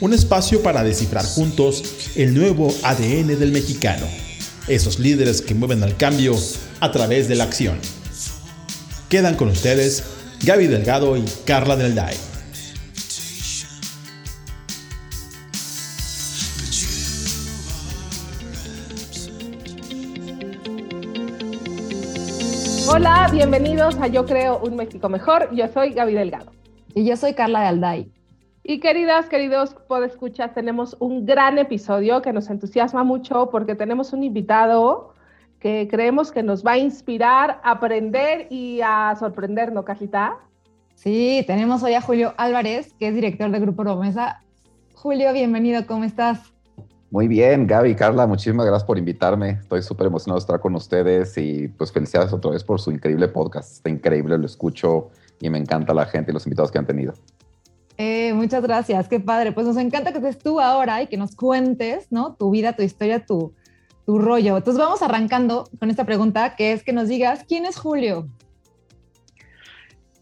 un espacio para descifrar juntos el nuevo ADN del mexicano, esos líderes que mueven al cambio a través de la acción. Quedan con ustedes Gaby Delgado y Carla Del Day. Hola, bienvenidos a Yo Creo un México Mejor. Yo soy Gaby Delgado. Y yo soy Carla de Alday. Y queridas, queridos podescuchas, tenemos un gran episodio que nos entusiasma mucho porque tenemos un invitado que creemos que nos va a inspirar, a aprender y a sorprender, ¿no, Carlita? Sí, tenemos hoy a Julio Álvarez, que es director de Grupo Promesa. Julio, bienvenido, ¿cómo estás? Muy bien, Gaby, Carla, muchísimas gracias por invitarme. Estoy súper emocionado de estar con ustedes y pues felicidades otra vez por su increíble podcast. Está increíble, lo escucho y me encanta la gente y los invitados que han tenido. Muchas gracias, qué padre. Pues nos encanta que estés tú ahora y que nos cuentes, ¿no? Tu vida, tu historia, tu, tu rollo. Entonces vamos arrancando con esta pregunta, que es que nos digas, ¿quién es Julio?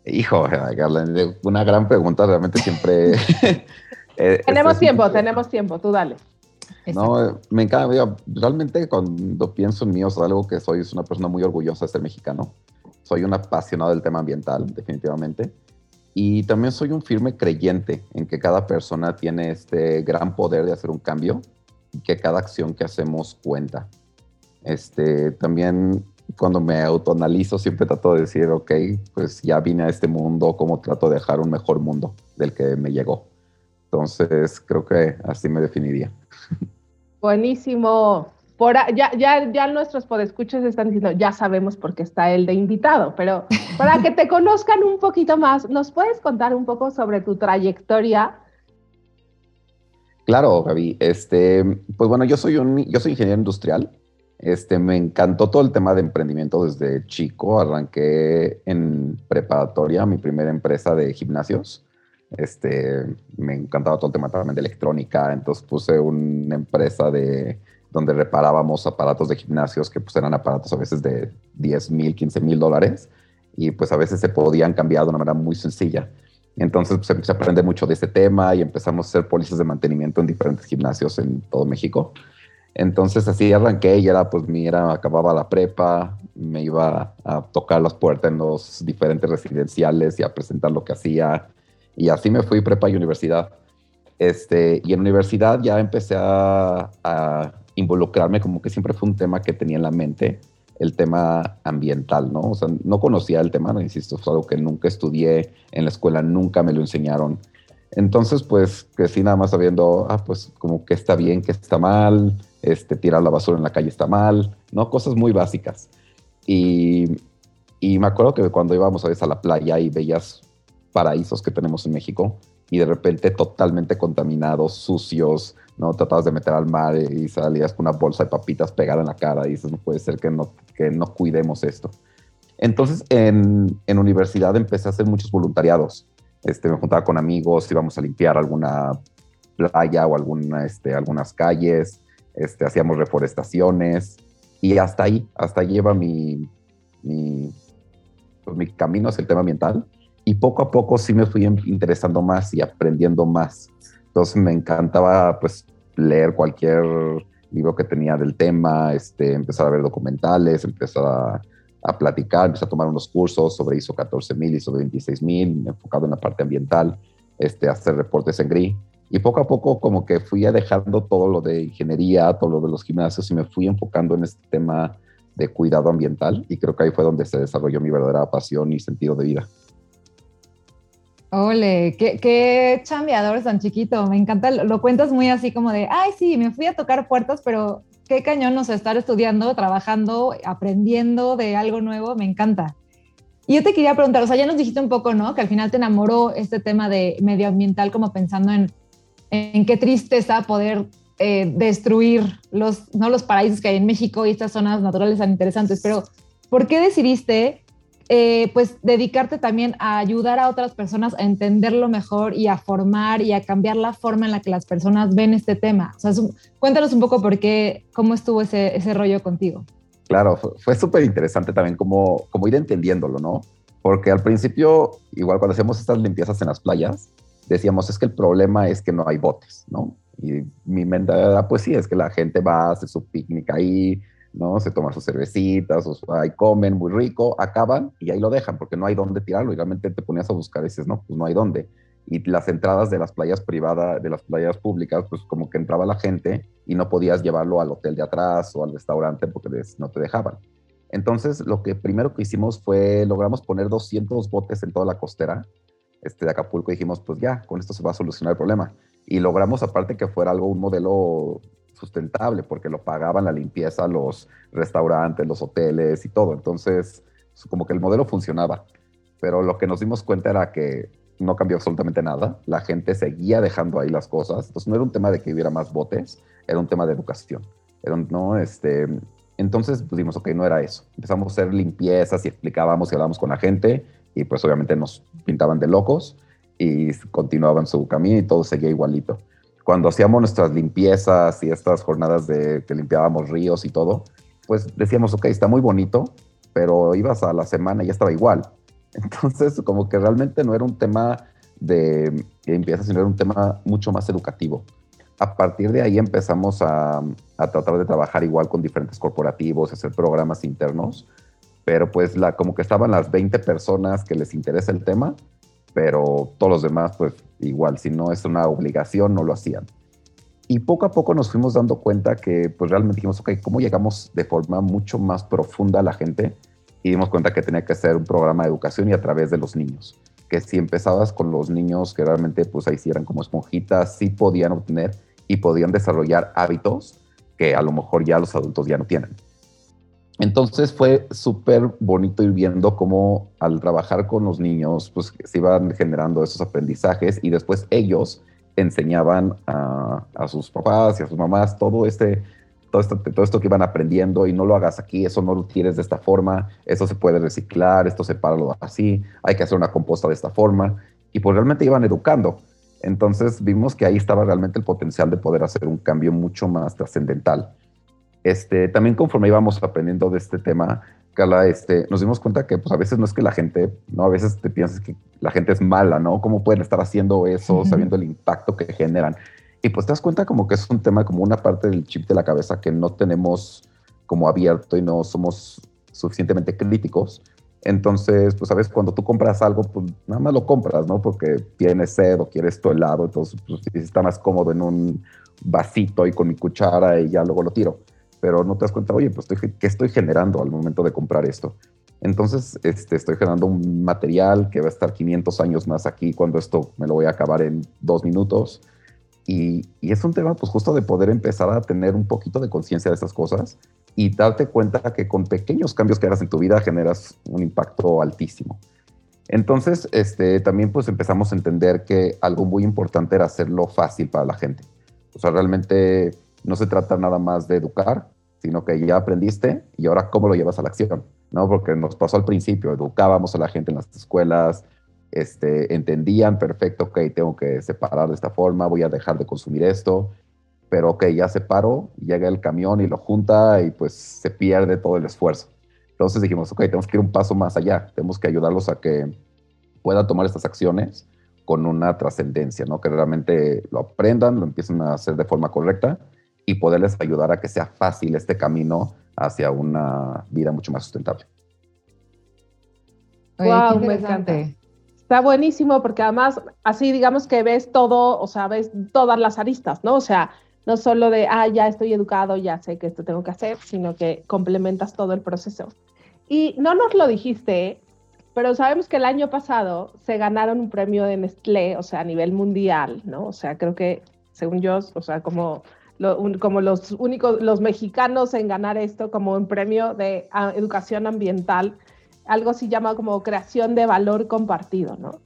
Hijo, una gran pregunta, realmente siempre... Eh, tenemos tiempo, tenemos tiempo, tú dale. No, me encanta. Realmente cuando pienso en mí, o sea, algo que soy es una persona muy orgullosa de ser mexicano. Soy un apasionado del tema ambiental, definitivamente. Y también soy un firme creyente en que cada persona tiene este gran poder de hacer un cambio y que cada acción que hacemos cuenta. Este, también cuando me autoanalizo siempre trato de decir, ok, pues ya vine a este mundo, ¿cómo trato de dejar un mejor mundo del que me llegó? Entonces, creo que así me definiría. Buenísimo. Por, ya, ya, ya nuestros podescuchos están diciendo, ya sabemos por qué está él de invitado, pero para que te conozcan un poquito más, ¿nos puedes contar un poco sobre tu trayectoria? Claro, Gaby. Este, pues bueno, yo soy un, yo soy ingeniero industrial. Este, me encantó todo el tema de emprendimiento desde chico. Arranqué en preparatoria mi primera empresa de gimnasios. Este, me encantaba todo el tema también de electrónica, entonces puse una empresa de donde reparábamos aparatos de gimnasios que pues eran aparatos a veces de 10 mil, 15 mil dólares y pues a veces se podían cambiar de una manera muy sencilla. Entonces pues empecé a aprender mucho de este tema y empezamos a hacer pólizas de mantenimiento en diferentes gimnasios en todo México. Entonces así arranqué y era pues mi era, acababa la prepa, me iba a tocar las puertas en los diferentes residenciales y a presentar lo que hacía, y así me fui prepa y universidad. Este, y en universidad ya empecé a, involucrarme, como que siempre fue un tema que tenía en la mente, el tema ambiental, ¿no? O sea, no conocía el tema, no insisto, fue algo que nunca estudié en la escuela, nunca me lo enseñaron. Entonces, pues crecí nada más sabiendo, ah, pues como que está bien, que está mal, este, tirar la basura en la calle está mal, ¿no? Cosas muy básicas. Y, y me acuerdo que cuando íbamos a veces a la playa y veías paraísos que tenemos en México y de repente totalmente contaminados, sucios, ¿no? Tratabas de meter al mar y salías con una bolsa de papitas pegada en la cara y dices, no puede ser que no, que no cuidemos esto. Entonces, en, en universidad empecé a hacer muchos voluntariados. Este, me juntaba con amigos, íbamos a limpiar alguna playa o alguna, este, algunas calles, este, hacíamos reforestaciones y hasta ahí, hasta ahí lleva mi, pues, mi camino hacia el tema ambiental y poco a poco sí me fui interesando más y aprendiendo más. Entonces me encantaba pues leer cualquier libro que tenía del tema, este, empezar a ver documentales, empezar a, platicar, empezar a tomar unos cursos sobre ISO 14000, ISO 26000, enfocado en la parte ambiental, este, hacer reportes en GRI. Y poco a poco como que fui dejando todo lo de ingeniería, todo lo de los gimnasios y me fui enfocando en este tema de cuidado ambiental y creo que ahí fue donde se desarrolló mi verdadera pasión y sentido de vida. Ole, qué, qué chambeador tan chiquito. Me encanta, lo, cuentas muy así como de, ay, sí, me fui a tocar puertas, pero qué cañón nos estar estudiando, trabajando, aprendiendo de algo nuevo. Me encanta. Y yo te quería preguntar, o sea, ya nos dijiste un poco, ¿no? Que al final te enamoró este tema de medioambiental, como pensando en, en qué tristeza poder eh, destruir los, no los paraísos que hay en México y estas zonas naturales tan interesantes, pero ¿por qué decidiste eh, pues dedicarte también a ayudar a otras personas a entenderlo mejor y a formar y a cambiar la forma en la que las personas ven este tema? O sea, cuéntanos un poco por qué, cómo estuvo ese, ese rollo contigo. Claro, fue, súper interesante también como, como ir entendiéndolo, ¿no? Porque al principio, igual cuando hacemos estas limpiezas en las playas, decíamos, es que el problema es que no hay botes, ¿no? Y mi mente era, pues sí, es que la gente va, hace su picnic ahí, ¿no? Se toman sus cervecitas, o ahí comen muy rico, acaban y ahí lo dejan porque no hay dónde tirarlo. Y te ponías a buscar y dices, no, pues no hay dónde. Y las entradas de las playas privadas, de las playas públicas, pues como que entraba la gente y no podías llevarlo al hotel de atrás o al restaurante porque no te dejaban. Entonces, lo que primero que hicimos fue, logramos poner 200 botes en toda la costera este, de Acapulco y dijimos, pues ya, con esto se va a solucionar el problema. Y logramos aparte que fuera algo, un modelo sustentable, porque lo pagaban la limpieza los restaurantes, los hoteles y todo. Entonces, como que el modelo funcionaba. Pero lo que nos dimos cuenta era que no cambió absolutamente nada. La gente seguía dejando ahí las cosas. Entonces, no era un tema de que hubiera más botes, era un tema de educación. Era ¿no? este, entonces, pues dimos, ok, no era eso. Empezamos a hacer limpiezas y explicábamos y hablábamos con la gente y pues obviamente nos pintaban de locos y continuaban su camino y todo seguía igualito cuando hacíamos nuestras limpiezas y estas jornadas de que limpiábamos ríos y todo, pues decíamos, ok, está muy bonito, pero ibas a la semana y ya estaba igual. Entonces, como que realmente no era un tema de limpieza, sino era un tema mucho más educativo. A partir de ahí empezamos a, a tratar de trabajar igual con diferentes corporativos, hacer programas internos, pero pues la, como que estaban las 20 personas que les interesa el tema, pero todos los demás, pues igual, si no es una obligación, no lo hacían. Y poco a poco nos fuimos dando cuenta que, pues realmente dijimos, ok, ¿cómo llegamos de forma mucho más profunda a la gente? Y dimos cuenta que tenía que ser un programa de educación y a través de los niños. Que si empezabas con los niños que realmente, pues ahí sí eran como esponjitas, sí podían obtener y podían desarrollar hábitos que a lo mejor ya los adultos ya no tienen. Entonces fue súper bonito ir viendo cómo al trabajar con los niños, pues se iban generando esos aprendizajes y después ellos enseñaban a, sus papás y a sus mamás todo este, todo esto, todo esto que iban aprendiendo y no lo hagas aquí, eso no lo tienes de esta forma, eso se puede reciclar, esto sepáralo así, hay que hacer una composta de esta forma y pues realmente iban educando. Entonces vimos que ahí estaba realmente el potencial de poder hacer un cambio mucho más trascendental. Este, también conforme íbamos aprendiendo de este tema, Carla, este, nos dimos cuenta que pues, a veces no es que la gente, ¿no? A veces te piensas que la gente es mala, ¿no? ¿Cómo pueden estar haciendo eso sabiendo el impacto que generan? Y pues te das cuenta como que es un tema, como una parte del chip de la cabeza que no tenemos como abierto y no somos suficientemente críticos. Entonces, pues a veces cuando tú compras algo, pues nada más lo compras, ¿no? Porque tienes sed o quieres tu helado, entonces pues, está más cómodo en un vasito y con mi cuchara y ya luego lo tiro pero no te das cuenta, oye, pues ¿qué estoy generando al momento de comprar esto? Entonces, este, estoy generando un material que va a estar 500 años más aquí cuando esto me lo voy a acabar en dos minutos. Y, y es un tema, pues justo de poder empezar a tener un poquito de conciencia de estas cosas y darte cuenta que con pequeños cambios que hagas en tu vida generas un impacto altísimo. Entonces, este, también pues empezamos a entender que algo muy importante era hacerlo fácil para la gente. O sea, realmente no se trata nada más de educar, sino que ya aprendiste y ahora cómo lo llevas a la acción, ¿no? Porque nos pasó al principio, educábamos a la gente en las escuelas, este, entendían perfecto, ok, tengo que separar de esta forma, voy a dejar de consumir esto, pero ok, ya separo, llega el camión y lo junta y pues se pierde todo el esfuerzo. Entonces dijimos, ok, tenemos que ir un paso más allá, tenemos que ayudarlos a que puedan tomar estas acciones con una trascendencia, ¿no? Que realmente lo aprendan, lo empiecen a hacer de forma correcta y poderles ayudar a que sea fácil este camino hacia una vida mucho más sustentable. wow, me encanta. Está buenísimo porque además así digamos que ves todo, o sea, ves todas las aristas, ¿no? O sea, no solo de, ah, ya estoy educado, ya sé que esto tengo que hacer, sino que complementas todo el proceso. Y no nos lo dijiste, pero sabemos que el año pasado se ganaron un premio de Nestlé, o sea, a nivel mundial, ¿no? O sea, creo que, según yo, o sea, como como los únicos, los mexicanos en ganar esto como un premio de ah, educación ambiental, algo así llamado como creación de valor compartido, ¿no?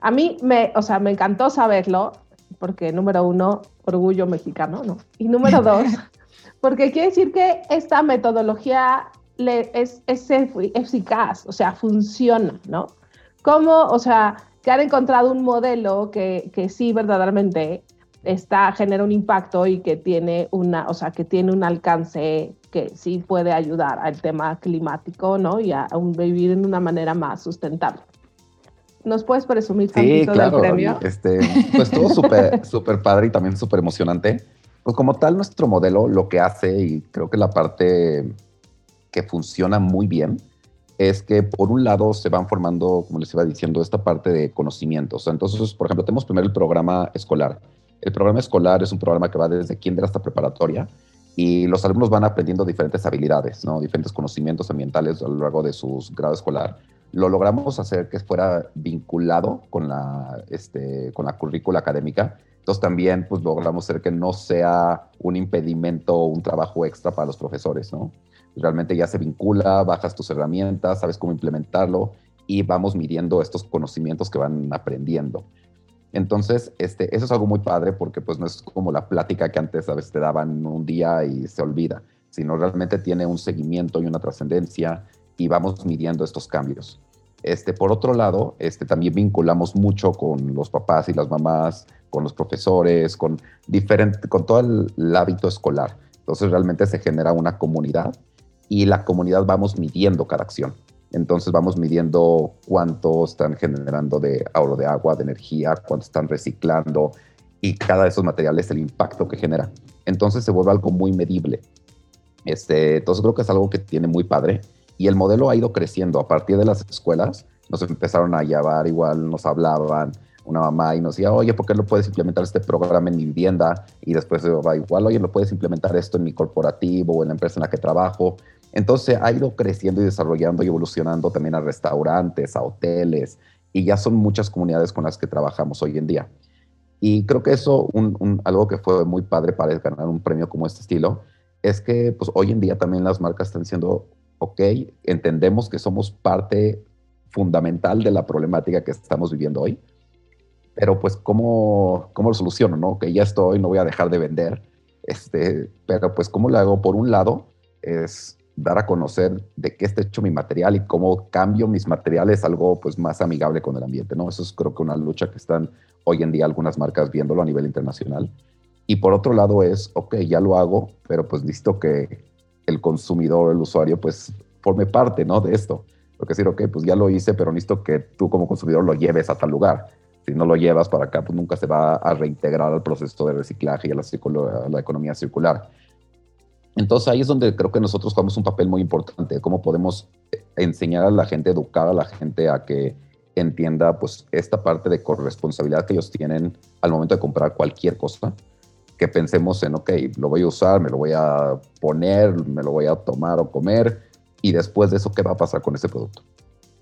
A mí me, o sea, me encantó saberlo, porque número uno, orgullo mexicano, ¿no? Y número dos, porque quiere decir que esta metodología le, es, es eficaz, o sea, funciona, ¿no? ¿Cómo, o sea, que han encontrado un modelo que, que sí verdaderamente está, genera un impacto y que tiene una, o sea, que tiene un alcance que sí puede ayudar al tema climático, ¿no? Y a, vivir en una manera más sustentable. ¿Nos puedes presumir sí, claro, del premio? Este, pues todo súper súper padre y también súper emocionante. Pues como tal, nuestro modelo lo que hace, y creo que la parte que funciona muy bien, es que por un lado se van formando, como les iba diciendo, esta parte de conocimientos. Entonces, por ejemplo, tenemos primero el programa escolar. El programa escolar es un programa que va desde kinder hasta preparatoria y los alumnos van aprendiendo diferentes habilidades, ¿no? diferentes conocimientos ambientales a lo largo de su grado escolar. Lo logramos hacer que fuera vinculado con la, este, con la currícula académica. Entonces también pues, logramos hacer que no sea un impedimento o un trabajo extra para los profesores. ¿no? Realmente ya se vincula, bajas tus herramientas, sabes cómo implementarlo y vamos midiendo estos conocimientos que van aprendiendo. Entonces, este, eso es algo muy padre porque pues no es como la plática que antes a veces te daban un día y se olvida, sino realmente tiene un seguimiento y una trascendencia y vamos midiendo estos cambios. Este, por otro lado, este, también vinculamos mucho con los papás y las mamás, con los profesores, con, diferente, con todo el hábito escolar. Entonces realmente se genera una comunidad y la comunidad vamos midiendo cada acción. Entonces vamos midiendo cuánto están generando de ahorro de agua, de energía, cuánto están reciclando y cada de esos materiales el impacto que genera. Entonces se vuelve algo muy medible. Este, entonces creo que es algo que tiene muy padre y el modelo ha ido creciendo. A partir de las escuelas nos empezaron a llevar igual, nos hablaban una mamá y nos decía, oye, ¿por qué no puedes implementar este programa en mi vivienda? Y después va igual, oye, ¿no puedes implementar esto en mi corporativo o en la empresa en la que trabajo? Entonces ha ido creciendo y desarrollando y evolucionando también a restaurantes, a hoteles, y ya son muchas comunidades con las que trabajamos hoy en día. Y creo que eso, algo que fue muy padre para ganar un premio como este estilo, es que pues, hoy en día también las marcas están diciendo, ok, entendemos que somos parte fundamental de la problemática que estamos viviendo hoy, pero pues cómo, cómo lo soluciono, ¿no? Que ya estoy, no voy a dejar de vender, este, pero pues cómo lo hago por un lado es dar a conocer de qué está hecho mi material y cómo cambio mis materiales algo pues más amigable con el ambiente, ¿no? Eso es creo que una lucha que están hoy en día algunas marcas viéndolo a nivel internacional. Y por otro lado es, ok, ya lo hago, pero pues listo que el consumidor, el usuario, pues forme parte, ¿no? De esto. Porque decir, ok, pues ya lo hice, pero listo que tú como consumidor lo lleves a tal lugar. Si no lo llevas para acá, pues nunca se va a reintegrar al proceso de reciclaje y a la, a la economía circular. Entonces ahí es donde creo que nosotros jugamos un papel muy importante, cómo podemos eh, enseñar a la gente, educar a la gente a que entienda pues esta parte de corresponsabilidad que ellos tienen al momento de comprar cualquier cosa, que pensemos en, ok, lo voy a usar, me lo voy a poner, me lo voy a tomar o comer, y después de eso, ¿qué va a pasar con ese producto?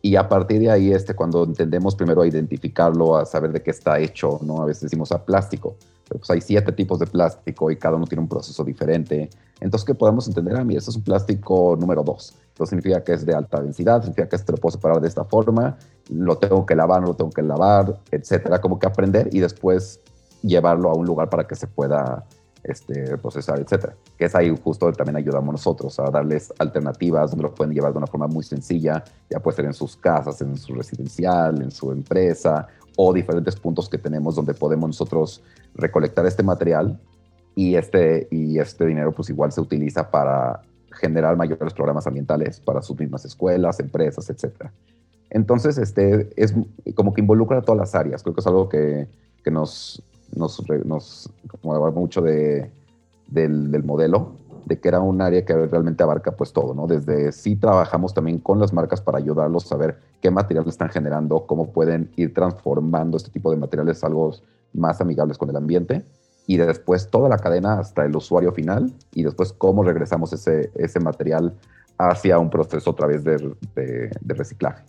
Y a partir de ahí, este, cuando entendemos primero a identificarlo, a saber de qué está hecho, ¿no? A veces decimos a plástico, pero pues hay siete tipos de plástico y cada uno tiene un proceso diferente. Entonces, que podemos entender, a mí, este es un plástico número dos. Eso significa que es de alta densidad, significa que este lo puedo separar de esta forma, lo tengo que lavar, no lo tengo que lavar, etcétera. Como que aprender y después llevarlo a un lugar para que se pueda este, procesar, etcétera. Que es ahí justo también ayudamos nosotros a darles alternativas donde lo pueden llevar de una forma muy sencilla, ya puede ser en sus casas, en su residencial, en su empresa o diferentes puntos que tenemos donde podemos nosotros recolectar este material y este, y este dinero pues igual se utiliza para generar mayores programas ambientales para sus mismas escuelas, empresas, etc. Entonces, este, es como que involucra a todas las áreas. Creo que es algo que, que nos, nos, nos como mucho de, del, del modelo de que era un área que realmente abarca pues todo, ¿no? Desde sí trabajamos también con las marcas para ayudarlos a saber qué materiales están generando, cómo pueden ir transformando este tipo de materiales a algo más amigables con el ambiente y después toda la cadena hasta el usuario final y después cómo regresamos ese, ese material hacia un proceso a través de, de, reciclaje.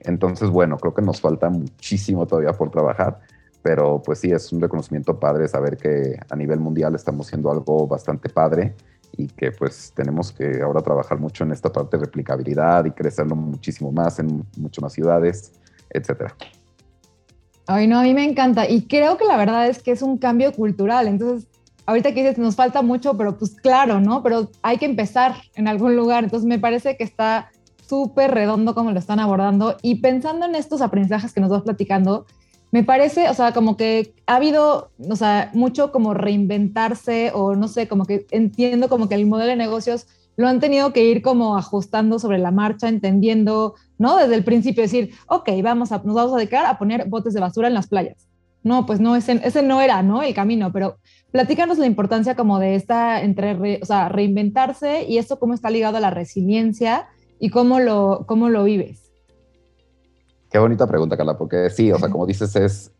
Entonces, bueno, creo que nos falta muchísimo todavía por trabajar, pero pues sí, es un reconocimiento padre saber que a nivel mundial estamos haciendo algo bastante padre y que pues tenemos que ahora trabajar mucho en esta parte de replicabilidad y crecerlo muchísimo más en muchas más ciudades, etcétera. Ay, no, a mí me encanta y creo que la verdad es que es un cambio cultural. Entonces, ahorita que dices, nos falta mucho, pero pues claro, ¿no? Pero hay que empezar en algún lugar. Entonces, me parece que está súper redondo como lo están abordando y pensando en estos aprendizajes que nos vas platicando, me parece, o sea, como que ha habido, o sea, mucho como reinventarse o no sé, como que entiendo como que el modelo de negocios lo han tenido que ir como ajustando sobre la marcha, entendiendo, ¿no? Desde el principio decir, ok, vamos a, nos vamos a dedicar a poner botes de basura en las playas. No, pues no, ese, ese no era, ¿no? El camino, pero platícanos la importancia como de esta, entre, o sea, reinventarse y esto cómo está ligado a la resiliencia y cómo lo, cómo lo vives. Qué bonita pregunta, Carla, porque sí, o sea, como dices, es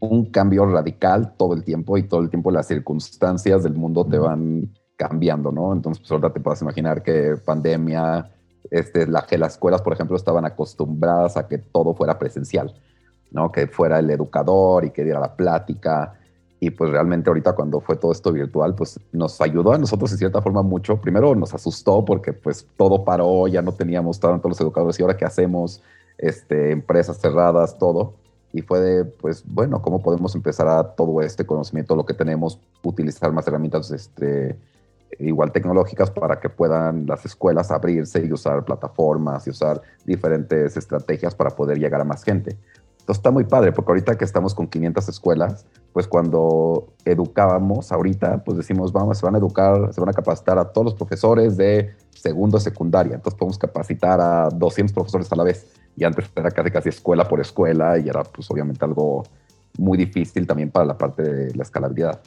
un cambio radical todo el tiempo y todo el tiempo las circunstancias del mundo te van cambiando, ¿no? Entonces, pues ahorita te puedes imaginar que pandemia, este, la, que las escuelas, por ejemplo, estaban acostumbradas a que todo fuera presencial, ¿no? Que fuera el educador y que diera la plática. Y pues realmente ahorita cuando fue todo esto virtual, pues nos ayudó a nosotros en cierta forma mucho. Primero nos asustó porque pues todo paró, ya no teníamos tanto los educadores y ahora qué hacemos, este, empresas cerradas, todo. Y fue de, pues bueno, ¿cómo podemos empezar a todo este conocimiento, lo que tenemos, utilizar más herramientas este, igual tecnológicas para que puedan las escuelas abrirse y usar plataformas y usar diferentes estrategias para poder llegar a más gente? Entonces está muy padre, porque ahorita que estamos con 500 escuelas, pues cuando educábamos ahorita, pues decimos, vamos, se van a educar, se van a capacitar a todos los profesores de segundo, secundaria. Entonces podemos capacitar a 200 profesores a la vez y antes era casi casi escuela por escuela y era pues obviamente algo muy difícil también para la parte de la escalabilidad.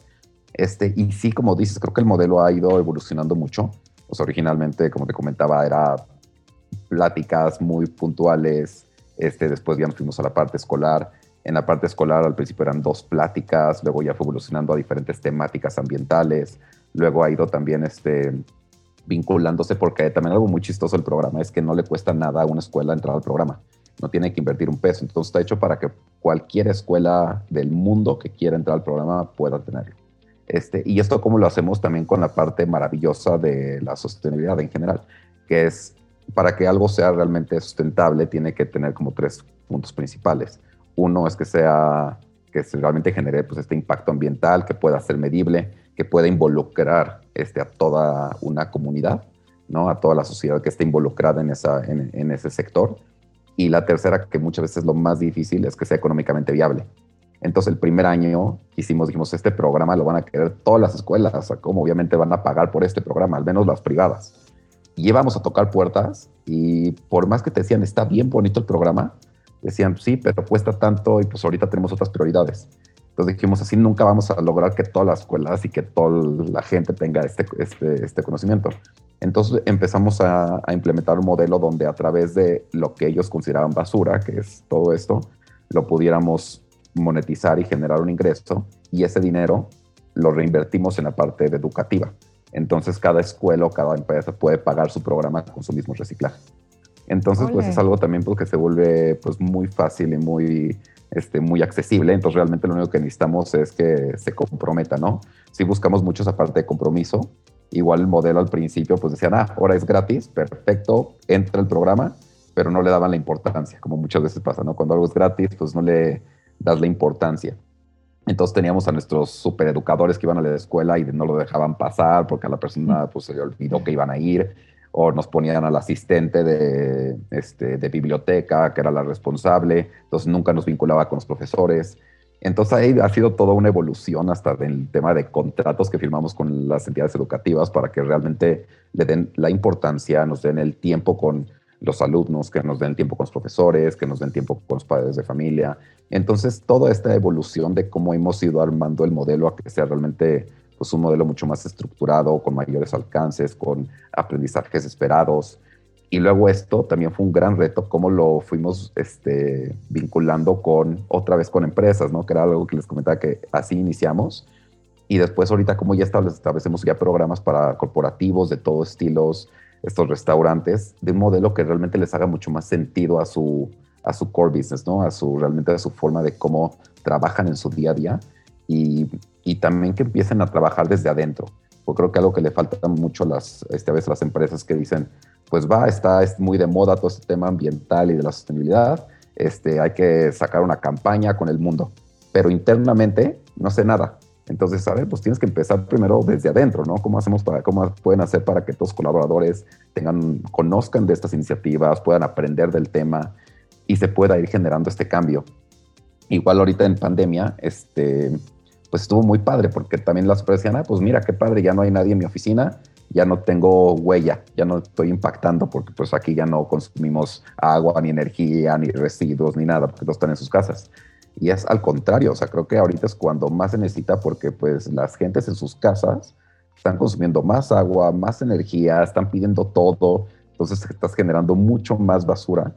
Este, y sí, como dices, creo que el modelo ha ido evolucionando mucho. Pues originalmente, como te comentaba, era pláticas muy puntuales. Este, después ya nos fuimos a la parte escolar. En la parte escolar al principio eran dos pláticas, luego ya fue evolucionando a diferentes temáticas ambientales. Luego ha ido también este, vinculándose, porque también algo muy chistoso del programa es que no le cuesta nada a una escuela entrar al programa. No tiene que invertir un peso. Entonces está hecho para que cualquier escuela del mundo que quiera entrar al programa pueda tenerlo. Este, y esto como lo hacemos también con la parte maravillosa de la sostenibilidad en general, que es para que algo sea realmente sustentable tiene que tener como tres puntos principales. Uno es que sea que realmente genere pues, este impacto ambiental, que pueda ser medible, que pueda involucrar este, a toda una comunidad, ¿no? a toda la sociedad que esté involucrada en, esa, en, ese sector. Y la tercera, que muchas veces es lo más difícil, es que sea económicamente viable. Entonces el primer año hicimos, dijimos, este programa lo van a querer todas las escuelas, como obviamente van a pagar por este programa, al menos las privadas. Y íbamos a tocar puertas y por más que te decían, está bien bonito el programa, decían, sí, pero cuesta tanto y pues ahorita tenemos otras prioridades. Entonces dijimos, así nunca vamos a lograr que todas las escuelas y que toda la gente tenga este, este, este conocimiento. Entonces empezamos a, implementar un modelo donde a través de lo que ellos consideraban basura, que es todo esto, lo pudiéramos monetizar y generar un ingreso y ese dinero lo reinvertimos en la parte educativa. Entonces cada escuela o cada empresa puede pagar su programa con su mismo reciclaje. Entonces, pues es algo también porque se vuelve pues muy fácil y muy este, muy accesible, entonces realmente lo único que necesitamos es que se comprometa, ¿no? Si buscamos mucho esa parte de compromiso, igual el modelo al principio pues decían, ah, ahora es gratis, perfecto, entra el programa, pero no le daban la importancia, como muchas veces pasa, ¿no? Cuando algo es gratis, pues no le das la importancia. Entonces teníamos a nuestros supereducadores que iban a la escuela y no lo dejaban pasar porque a la persona pues se le olvidó que iban a ir o nos ponían al asistente de, este, de biblioteca, que era la responsable, entonces nunca nos vinculaba con los profesores. Entonces ahí ha sido toda una evolución hasta el tema de contratos que firmamos con las entidades educativas para que realmente le den la importancia, nos den el tiempo con los alumnos, que nos den tiempo con los profesores, que nos den tiempo con los padres de familia. Entonces toda esta evolución de cómo hemos ido armando el modelo a que sea realmente pues un modelo mucho más estructurado, con mayores alcances, con aprendizajes esperados. Y luego esto también fue un gran reto, cómo lo fuimos este, vinculando con, otra vez con empresas, ¿no? Que era algo que les comentaba que así iniciamos. Y después ahorita como ya establecemos ya programas para corporativos de todos estilos, estos restaurantes, de un modelo que realmente les haga mucho más sentido a su, a su core business, ¿no? A su, realmente a su forma de cómo trabajan en su día a día. Y y también que empiecen a trabajar desde adentro. Porque creo que algo que le falta mucho a las, este, a las empresas que dicen, pues va, está es muy de moda todo este tema ambiental y de la sostenibilidad, este, hay que sacar una campaña con el mundo, pero internamente no sé nada. Entonces, a ver, pues tienes que empezar primero desde adentro, ¿no? ¿Cómo hacemos para, cómo pueden hacer para que tus colaboradores tengan, conozcan de estas iniciativas, puedan aprender del tema y se pueda ir generando este cambio? Igual ahorita en pandemia, este, pues estuvo muy padre porque también las empresas decían, ah, pues mira qué padre, ya no hay nadie en mi oficina, ya no tengo huella, ya no estoy impactando porque pues aquí ya no consumimos agua, ni energía, ni residuos, ni nada, porque todos están en sus casas. Y es al contrario, o sea, creo que ahorita es cuando más se necesita porque pues las gentes en sus casas están consumiendo más agua, más energía, están pidiendo todo, entonces estás generando mucho más basura.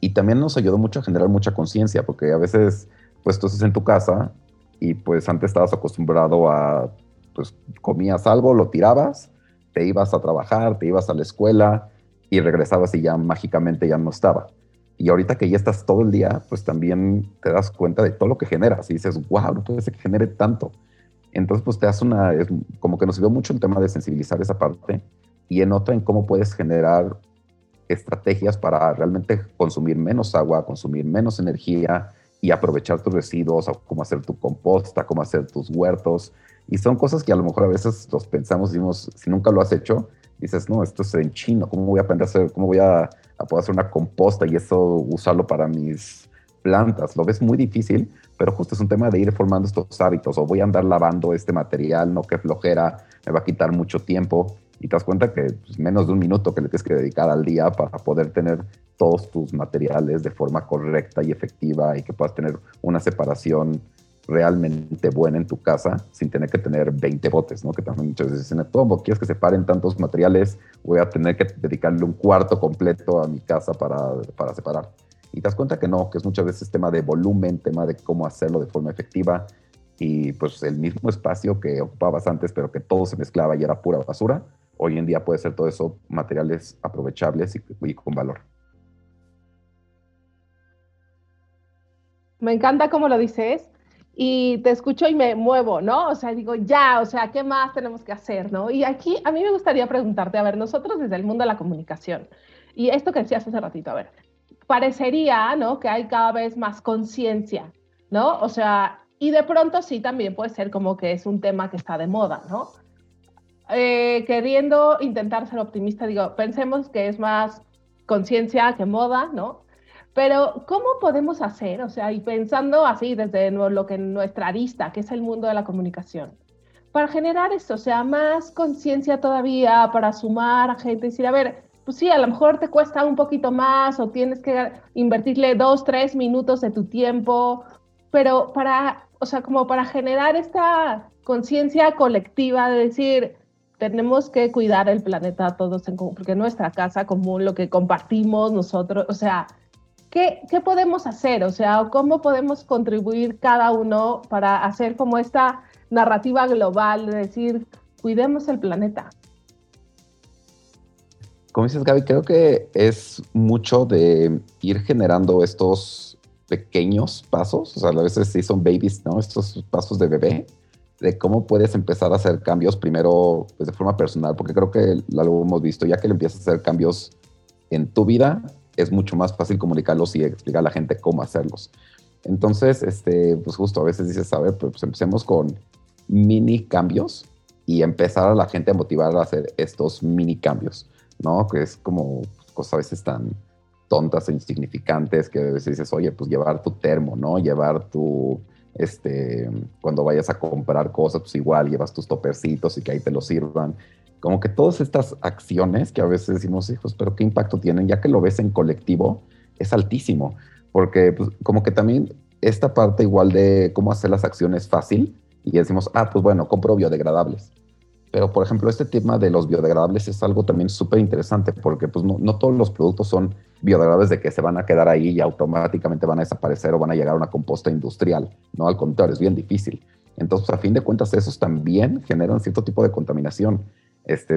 Y también nos ayudó mucho a generar mucha conciencia, porque a veces pues tú estás en tu casa y pues antes estabas acostumbrado a, pues comías algo, lo tirabas, te ibas a trabajar, te ibas a la escuela y regresabas y ya mágicamente ya no estaba. Y ahorita que ya estás todo el día, pues también te das cuenta de todo lo que generas y dices, wow, no puede ser que genere tanto. Entonces, pues te das una, es como que nos sirvió mucho el tema de sensibilizar esa parte y en otra en cómo puedes generar estrategias para realmente consumir menos agua, consumir menos energía y aprovechar tus residuos, cómo hacer tu composta, cómo hacer tus huertos. Y son cosas que a lo mejor a veces los pensamos decimos, si nunca lo has hecho, dices, no, esto es en chino, ¿cómo voy a aprender a hacer, cómo voy a, a hacer una composta y eso usarlo para mis plantas? Lo ves muy difícil, pero justo es un tema de ir formando estos hábitos, o voy a andar lavando este material, no que flojera, me va a quitar mucho tiempo. Y te das cuenta que pues, menos de un minuto que le tienes que dedicar al día para poder tener todos tus materiales de forma correcta y efectiva y que puedas tener una separación realmente buena en tu casa sin tener que tener 20 botes, ¿no? Que también muchas veces dicen, ¿cómo quieres que separen tantos materiales? Voy a tener que dedicarle un cuarto completo a mi casa para, para separar. Y te das cuenta que no, que es muchas veces tema de volumen, tema de cómo hacerlo de forma efectiva y pues el mismo espacio que ocupabas antes, pero que todo se mezclaba y era pura basura, hoy en día puede ser todo eso materiales aprovechables y, y con valor. Me encanta cómo lo dices y te escucho y me muevo, ¿no? O sea, digo, ya, o sea, ¿qué más tenemos que hacer, no? Y aquí a mí me gustaría preguntarte, a ver, nosotros desde el mundo de la comunicación, y esto que decías hace ratito, a ver, parecería, ¿no? Que hay cada vez más conciencia, ¿no? O sea, y de pronto sí también puede ser como que es un tema que está de moda, ¿no? Eh, queriendo intentar ser optimista, digo, pensemos que es más conciencia que moda, ¿no? Pero, ¿cómo podemos hacer? O sea, y pensando así desde lo que nuestra arista, que es el mundo de la comunicación, para generar esto, o sea, más conciencia todavía, para sumar a gente y decir, a ver, pues sí, a lo mejor te cuesta un poquito más o tienes que invertirle dos, tres minutos de tu tiempo, pero para, o sea, como para generar esta conciencia colectiva de decir, tenemos que cuidar el planeta todos, en, porque nuestra casa común, lo que compartimos nosotros, o sea, ¿qué, podemos hacer? O sea, ¿cómo podemos contribuir cada uno para hacer como esta narrativa global de decir, cuidemos el planeta? Como dices, Gaby, creo que es mucho de ir generando estos pequeños pasos, o sea, a veces sí son babies, ¿no? Estos pasos de bebé, de cómo puedes empezar a hacer cambios primero pues, de forma personal, porque creo que lo hemos visto, ya que le empiezas a hacer cambios en tu vida, es mucho más fácil comunicarlos y explicar a la gente cómo hacerlos. Entonces, este, pues justo a veces dices, a ver, pues empecemos con mini cambios y empezar a la gente a motivar a hacer estos mini cambios, ¿no? Que es como cosas a veces tan tontas e insignificantes que a veces dices, oye, pues llevar tu termo, ¿no? Llevar tu, este, cuando vayas a comprar cosas, pues igual llevas tus topercitos y que ahí te lo sirvan como que todas estas acciones que a veces decimos, hijos, pero qué impacto tienen, ya que lo ves en colectivo, es altísimo, porque pues, como que también esta parte igual de cómo hacer las acciones fácil y decimos, ah, pues bueno, compro biodegradables. Pero, por ejemplo, este tema de los biodegradables es algo también súper interesante porque pues, no, no, todos los productos son biodegradables de que se van a quedar ahí y automáticamente van a desaparecer o van a llegar a una composta industrial. No, al contrario, es bien difícil. Entonces, a fin de cuentas, esos también generan cierto tipo de contaminación. Este,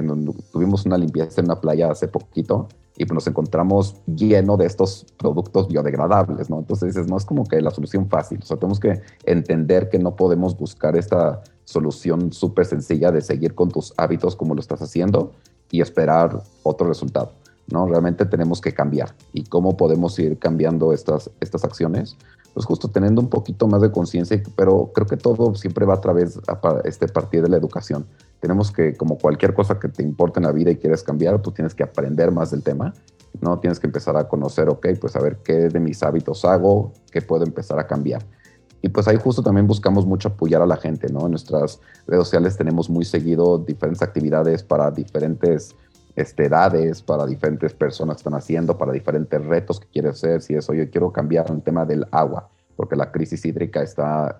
tuvimos una limpieza en una playa hace poquito y pues nos encontramos lleno de estos productos biodegradables, ¿no? Entonces no es como que la solución fácil, o sea, tenemos que entender que no podemos buscar esta solución súper sencilla de seguir con tus hábitos como lo estás haciendo y esperar otro resultado. ¿no? Realmente tenemos que cambiar. ¿Y cómo podemos ir cambiando estas, estas acciones? Pues justo teniendo un poquito más de conciencia, pero creo que todo siempre va a través, a este partir de la educación. Tenemos que, como cualquier cosa que te importe en la vida y quieres cambiar, tú tienes que aprender más del tema, ¿no? Tienes que empezar a conocer, ok, pues a ver qué de mis hábitos hago, qué puedo empezar a cambiar. Y pues ahí justo también buscamos mucho apoyar a la gente, ¿no? En nuestras redes sociales tenemos muy seguido diferentes actividades para diferentes este, edades, para diferentes personas que están haciendo, para diferentes retos que quieres hacer. Si eso, yo quiero cambiar el tema del agua, porque la crisis hídrica está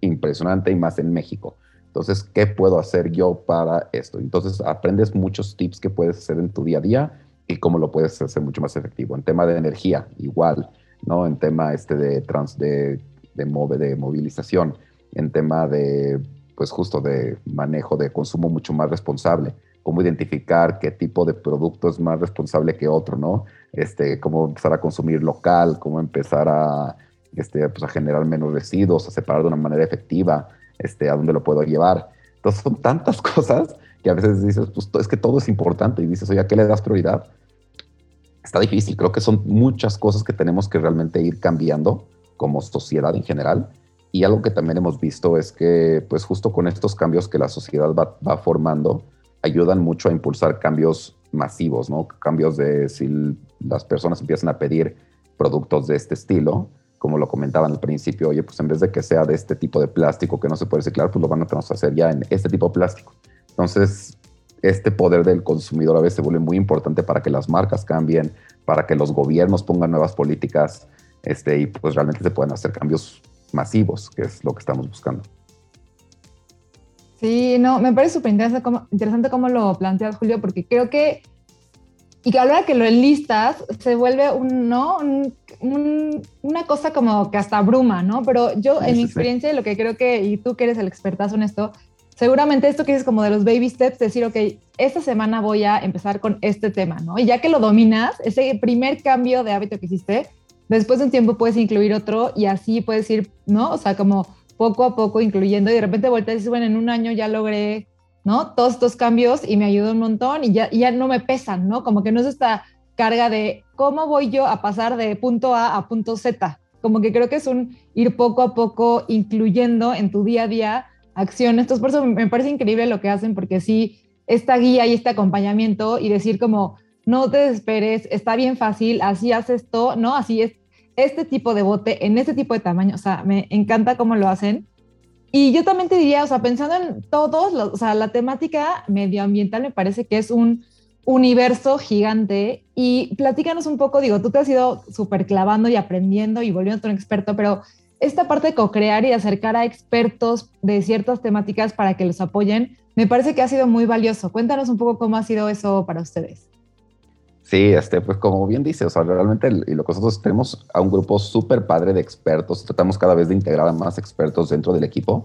impresionante y más en México. Entonces, ¿qué puedo hacer yo para esto? Entonces, aprendes muchos tips que puedes hacer en tu día a día y cómo lo puedes hacer mucho más efectivo. En tema de energía, igual, ¿no? En tema este de, trans, de de, de movilización, en tema de, pues justo de manejo de consumo mucho más responsable, cómo identificar qué tipo de producto es más responsable que otro, ¿no? Este, cómo empezar a consumir local, cómo empezar a, este, pues a generar menos residuos, a separar de una manera efectiva, este, a dónde lo puedo llevar. Entonces son tantas cosas que a veces dices, pues es que todo es importante y dices, oye, ¿a qué le das prioridad? Está difícil, creo que son muchas cosas que tenemos que realmente ir cambiando como sociedad en general. Y algo que también hemos visto es que, pues justo con estos cambios que la sociedad va, formando, ayudan mucho a impulsar cambios masivos, ¿no? Cambios de si las personas empiezan a pedir productos de este estilo, como lo comentaban al principio, oye, pues en vez de que sea de este tipo de plástico que no se puede reciclar, pues lo van a hacer ya en este tipo de plástico. Entonces, este poder del consumidor a veces se vuelve muy importante para que las marcas cambien, para que los gobiernos pongan nuevas políticas este, y pues realmente se pueden hacer cambios masivos, que es lo que estamos buscando. Sí, no, me parece súper interesante cómo, interesante cómo lo planteas, Julio, porque creo que, y que a la hora que lo enlistas, se vuelve un, ¿no? una cosa como que hasta bruma, ¿no? Pero yo, en mi experiencia, lo que creo que, y tú que eres el expertazo en esto, seguramente esto que es como de los baby steps, decir, ok, esta semana voy a empezar con este tema, ¿no? Y ya que lo dominas, ese primer cambio de hábito que hiciste, después de un tiempo puedes incluir otro y así puedes ir, ¿no? O sea, como poco a poco incluyendo y de repente volteas y dices, bueno, en un año ya logré, ¿no? Todos estos cambios y me ayudó un montón y ya, ya no me pesan, ¿no? Como que no es esta carga de cómo voy yo a pasar de punto A a punto Z. Como que creo que es un ir poco a poco incluyendo en tu día a día acciones. Entonces, por eso me parece increíble lo que hacen, porque sí, esta guía y este acompañamiento y decir como, no te desesperes, está bien fácil, así haces esto, ¿no? Así es este tipo de bote en este tipo de tamaño, o sea, me encanta cómo lo hacen. Y yo también te diría, o sea, pensando en todos, los, o sea, la temática medioambiental me parece que es un universo gigante y platícanos un poco, digo, tú te has ido súper clavando y aprendiendo y volviendo un experto, pero esta parte de co-crear y acercar a expertos de ciertas temáticas para que los apoyen, me parece que ha sido muy valioso. Cuéntanos un poco cómo ha sido eso para ustedes. Sí, este, pues como bien dice, o sea, realmente y lo que nosotros tenemos a un grupo súper padre de expertos, tratamos cada vez de integrar a más expertos dentro del equipo,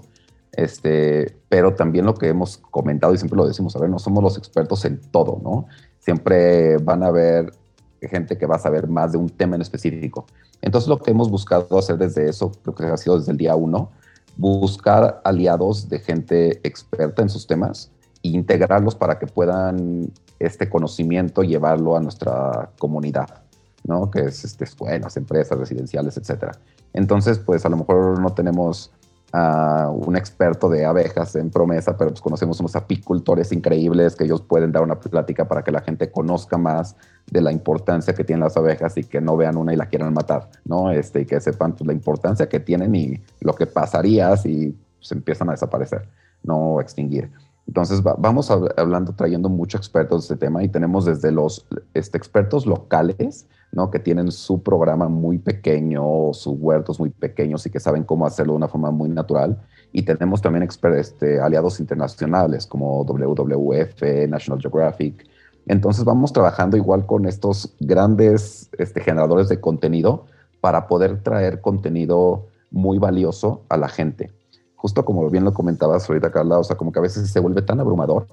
este, pero también lo que hemos comentado y siempre lo decimos, a ver, no somos los expertos en todo, ¿no? Siempre van a haber gente que va a saber más de un tema en específico. Entonces lo que hemos buscado hacer desde eso, creo que ha sido desde el día uno, buscar aliados de gente experta en sus temas integrarlos para que puedan este conocimiento llevarlo a nuestra comunidad, ¿no? Que es este, escuelas, empresas, residenciales, etcétera. Entonces, pues a lo mejor no tenemos a un experto de abejas en promesa, pero pues conocemos unos apicultores increíbles que ellos pueden dar una plática para que la gente conozca más de la importancia que tienen las abejas y que no vean una y la quieran matar, ¿no? Este, y que sepan pues, la importancia que tienen y lo que pasaría si se empiezan a desaparecer, no extinguir. Entonces vamos hablando, trayendo muchos expertos de este tema y tenemos desde los este, expertos locales, ¿no? Que tienen su programa muy pequeño, sus huertos muy pequeños y que saben cómo hacerlo de una forma muy natural. Y tenemos también este, aliados internacionales como WWF, National Geographic. Entonces vamos trabajando igual con estos grandes este, generadores de contenido para poder traer contenido muy valioso a la gente justo como bien lo comentabas ahorita, Carla, o sea, como que a veces se vuelve tan abrumador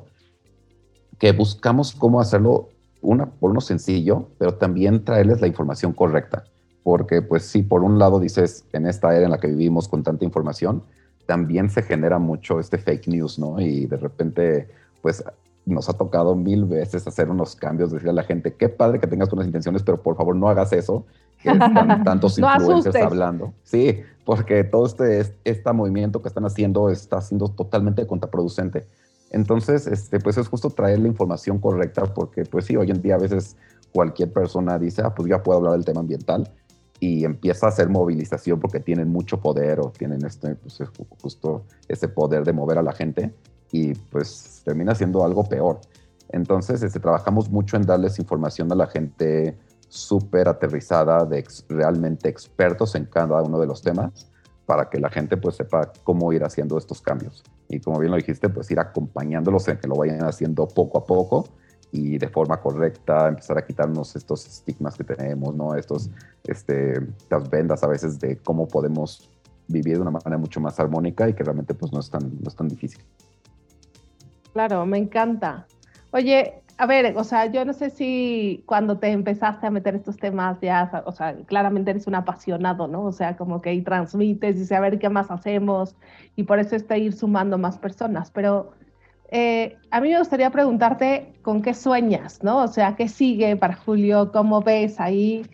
que buscamos cómo hacerlo, una, por uno sencillo, pero también traerles la información correcta. Porque, pues sí, por un lado dices, en esta era en la que vivimos con tanta información, también se genera mucho este fake news, ¿no? Y de repente, pues nos ha tocado mil veces hacer unos cambios, decirle a la gente, qué padre que tengas buenas intenciones, pero por favor no hagas eso, que están tantos influencers hablando. Sí, porque todo este, este movimiento que están haciendo está siendo totalmente contraproducente. Entonces, este, pues es justo traer la información correcta, porque pues sí, hoy en día a veces cualquier persona dice, ah, pues ya puedo hablar del tema ambiental, y empieza a hacer movilización porque tienen mucho poder o tienen este, pues, justo ese poder de mover a la gente y pues termina siendo algo peor. Entonces, este, trabajamos mucho en darles información a la gente súper aterrizada, de realmente expertos en cada uno de los temas, para que la gente pues sepa cómo ir haciendo estos cambios. Y como bien lo dijiste, pues ir acompañándolos en que lo vayan haciendo poco a poco y de forma correcta, empezar a quitarnos estos estigmas que tenemos, ¿no? Estos, este, estas vendas a veces de cómo podemos vivir de una manera mucho más armónica y que realmente pues no es tan, no es tan difícil. Claro, me encanta. Oye, a ver, o sea, yo no sé si cuando te empezaste a meter estos temas ya, o sea, claramente eres un apasionado, ¿no? O sea, como que ahí transmites y a ver qué más hacemos y por eso está ir sumando más personas, pero eh, a mí me gustaría preguntarte con qué sueñas, ¿no? O sea, ¿qué sigue para Julio? ¿Cómo ves ahí?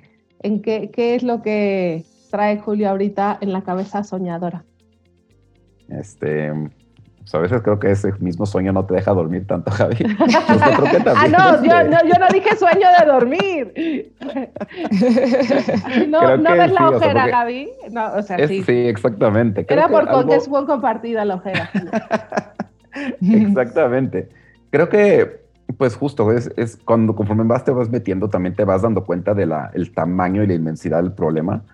¿En qué, qué es lo que trae Julio ahorita en la cabeza soñadora? Este, pues a veces creo que ese mismo sueño no te deja dormir tanto, Javi. ah, no, yo, no, yo no dije sueño de dormir. no, no ves la ojera, Javi. No, o sea, sí. sí. exactamente. Era por algo... que es buen compartida la ojera. Exactamente. Creo que, pues justo, es, es, cuando conforme vas te vas metiendo, también te vas dando cuenta del el tamaño y la inmensidad del problema.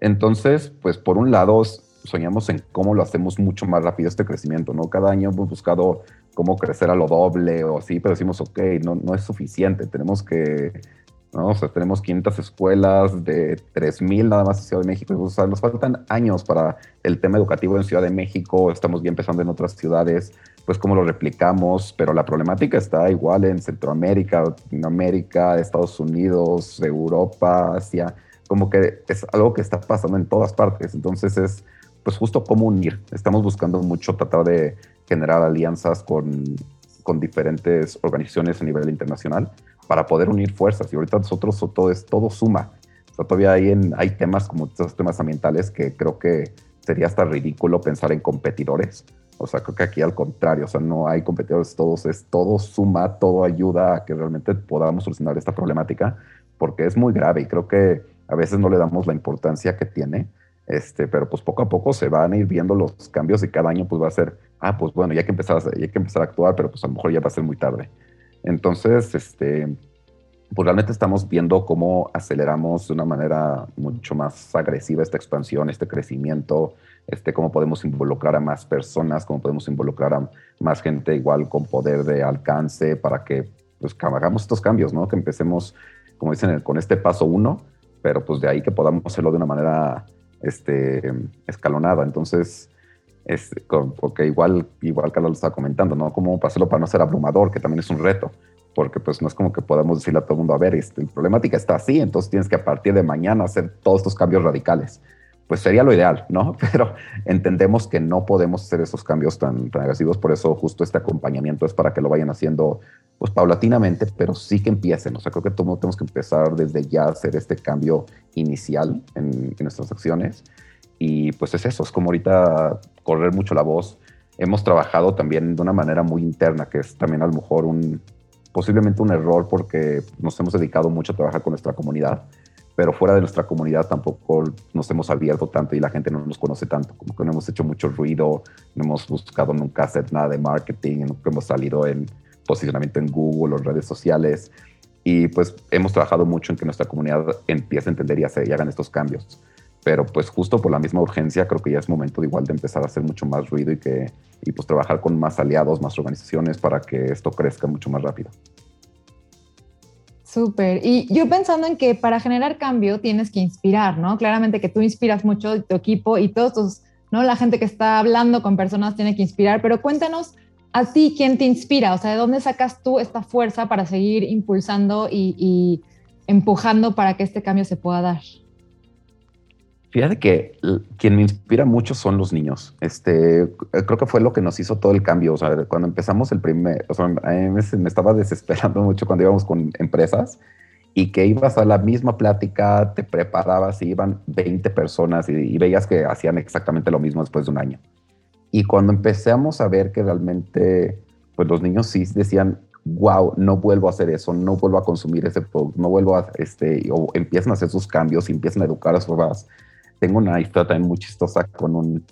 Entonces, pues por un lado, soñamos en cómo lo hacemos mucho más rápido este crecimiento, ¿no? Cada año hemos buscado cómo crecer a lo doble o así, pero decimos, ok, no, no es suficiente, tenemos que ¿no? Tenemos 500 escuelas de 3.000 nada más en Ciudad de México. O sea, nos faltan años para el tema educativo en Ciudad de México. Estamos ya empezando en otras ciudades, pues cómo lo replicamos. Pero la problemática está igual en Centroamérica, Latinoamérica, Estados Unidos, Europa, Asia. Como que es algo que está pasando en todas partes. Entonces es, pues justo cómo unir. Estamos buscando mucho tratar de generar alianzas con, con diferentes organizaciones a nivel internacional para poder unir fuerzas. Y ahorita nosotros todo, es, todo suma. O sea, todavía hay, en, hay temas como estos temas ambientales que creo que sería hasta ridículo pensar en competidores. O sea, creo que aquí al contrario, o sea, no hay competidores, todos es todo suma, todo ayuda a que realmente podamos solucionar esta problemática, porque es muy grave y creo que a veces no le damos la importancia que tiene, este, pero pues poco a poco se van a ir viendo los cambios y cada año pues va a ser, ah, pues bueno, ya hay que empezar, ya que empezar a actuar, pero pues a lo mejor ya va a ser muy tarde. Entonces, este, pues realmente estamos viendo cómo aceleramos de una manera mucho más agresiva esta expansión, este crecimiento, este, cómo podemos involucrar a más personas, cómo podemos involucrar a más gente igual con poder de alcance para que pues, hagamos estos cambios, ¿no? Que empecemos, como dicen, con este paso uno, pero pues de ahí que podamos hacerlo de una manera este, escalonada. Entonces, es, porque igual, igual Carlos lo estaba comentando, ¿no? Cómo hacerlo para no ser abrumador, que también es un reto, porque pues no es como que podamos decirle a todo el mundo, a ver, este, la problemática está así, entonces tienes que a partir de mañana hacer todos estos cambios radicales. Pues sería lo ideal, ¿no? Pero entendemos que no podemos hacer esos cambios tan, tan agresivos, por eso justo este acompañamiento es para que lo vayan haciendo pues paulatinamente, pero sí que empiecen. O sea, creo que todos tenemos que empezar desde ya a hacer este cambio inicial en, nuestras acciones y pues es eso, es como ahorita correr mucho la voz. Hemos trabajado también de una manera muy interna, que es también a lo mejor un, posiblemente un error porque nos hemos dedicado mucho a trabajar con nuestra comunidad, pero fuera de nuestra comunidad tampoco nos hemos abierto tanto y la gente no nos conoce tanto, como que no hemos hecho mucho ruido, no hemos buscado nunca hacer nada de marketing, nunca hemos salido en posicionamiento en Google o redes sociales. Y pues hemos trabajado mucho en que nuestra comunidad empiece a entender y, hacer, hagan estos cambios. Pero pues justo por la misma urgencia creo que ya es momento de igual de empezar a hacer mucho más ruido y que y pues trabajar con más aliados, más organizaciones para que esto crezca mucho más rápido. Súper. Y yo pensando en que para generar cambio tienes que inspirar, ¿no? Claramente que tú inspiras mucho tu equipo y todos tus, ¿no? La gente que está hablando con personas tiene que inspirar, pero cuéntanos a ti quién te inspira, o sea, ¿de dónde sacas tú esta fuerza para seguir impulsando y, y empujando para que este cambio se pueda dar? Fíjate que quien me inspira mucho son los niños. Este, creo que fue lo que nos hizo todo el cambio. O sea, cuando empezamos el primer, o sea, me, estaba desesperando mucho cuando íbamos con empresas y que ibas a la misma plática, te preparabas y iban 20 personas y, veías que hacían exactamente lo mismo después de un año. Y cuando empezamos a ver que realmente, pues los niños sí decían, wow, no vuelvo a hacer eso, no vuelvo a consumir ese producto, no vuelvo a, este, o empiezan a hacer sus cambios y empiezan a educar a sus papás tengo una historia también muy chistosa con un,